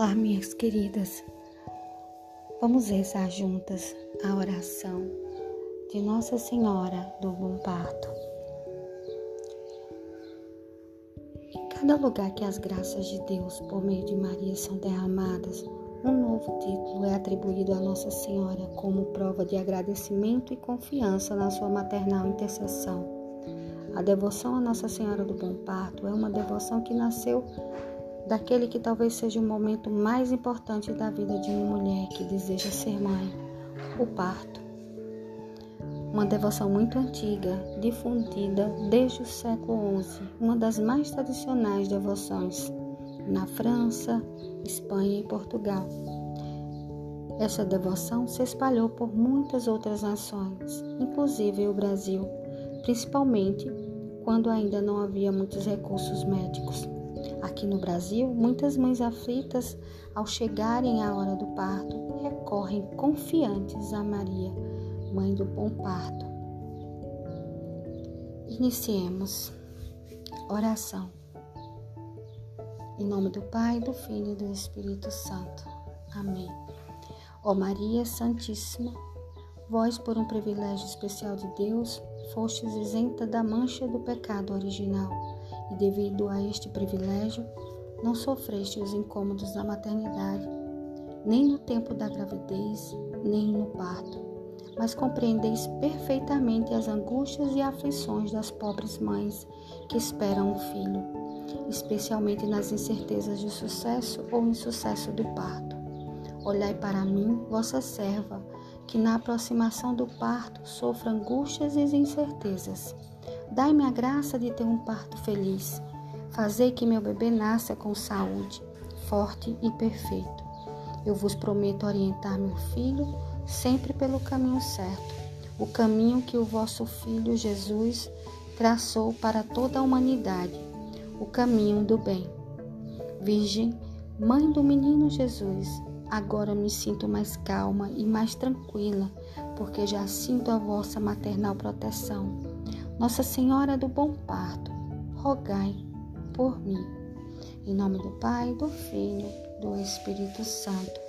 Olá, minhas queridas. Vamos rezar juntas a oração de Nossa Senhora do Bom Parto. Em cada lugar que as graças de Deus por meio de Maria são derramadas, um novo título é atribuído a Nossa Senhora como prova de agradecimento e confiança na sua maternal intercessão. A devoção a Nossa Senhora do Bom Parto é uma devoção que nasceu daquele que talvez seja o momento mais importante da vida de uma mulher que deseja ser mãe, o parto. Uma devoção muito antiga, difundida desde o século XI, uma das mais tradicionais devoções na França, Espanha e Portugal. Essa devoção se espalhou por muitas outras nações, inclusive o Brasil, principalmente quando ainda não havia muitos recursos médicos. Aqui no Brasil, muitas mães aflitas, ao chegarem à hora do parto, recorrem confiantes a Maria, mãe do bom parto. Iniciemos. Oração. Em nome do Pai, do Filho e do Espírito Santo. Amém. Ó Maria Santíssima, vós, por um privilégio especial de Deus, fostes isenta da mancha do pecado original e devido a este privilégio, não sofreste os incômodos da maternidade, nem no tempo da gravidez, nem no parto, mas compreendeis perfeitamente as angústias e aflições das pobres mães que esperam um filho, especialmente nas incertezas de sucesso ou insucesso do parto. Olhai para mim, vossa serva, que na aproximação do parto sofra angústias e incertezas Dai-me a graça de ter um parto feliz. Fazei que meu bebê nasça com saúde, forte e perfeito. Eu vos prometo orientar meu filho sempre pelo caminho certo, o caminho que o vosso filho Jesus traçou para toda a humanidade, o caminho do bem. Virgem, mãe do menino Jesus, agora me sinto mais calma e mais tranquila, porque já sinto a vossa maternal proteção. Nossa Senhora do Bom Parto, rogai por mim. Em nome do Pai, do Filho, do Espírito Santo.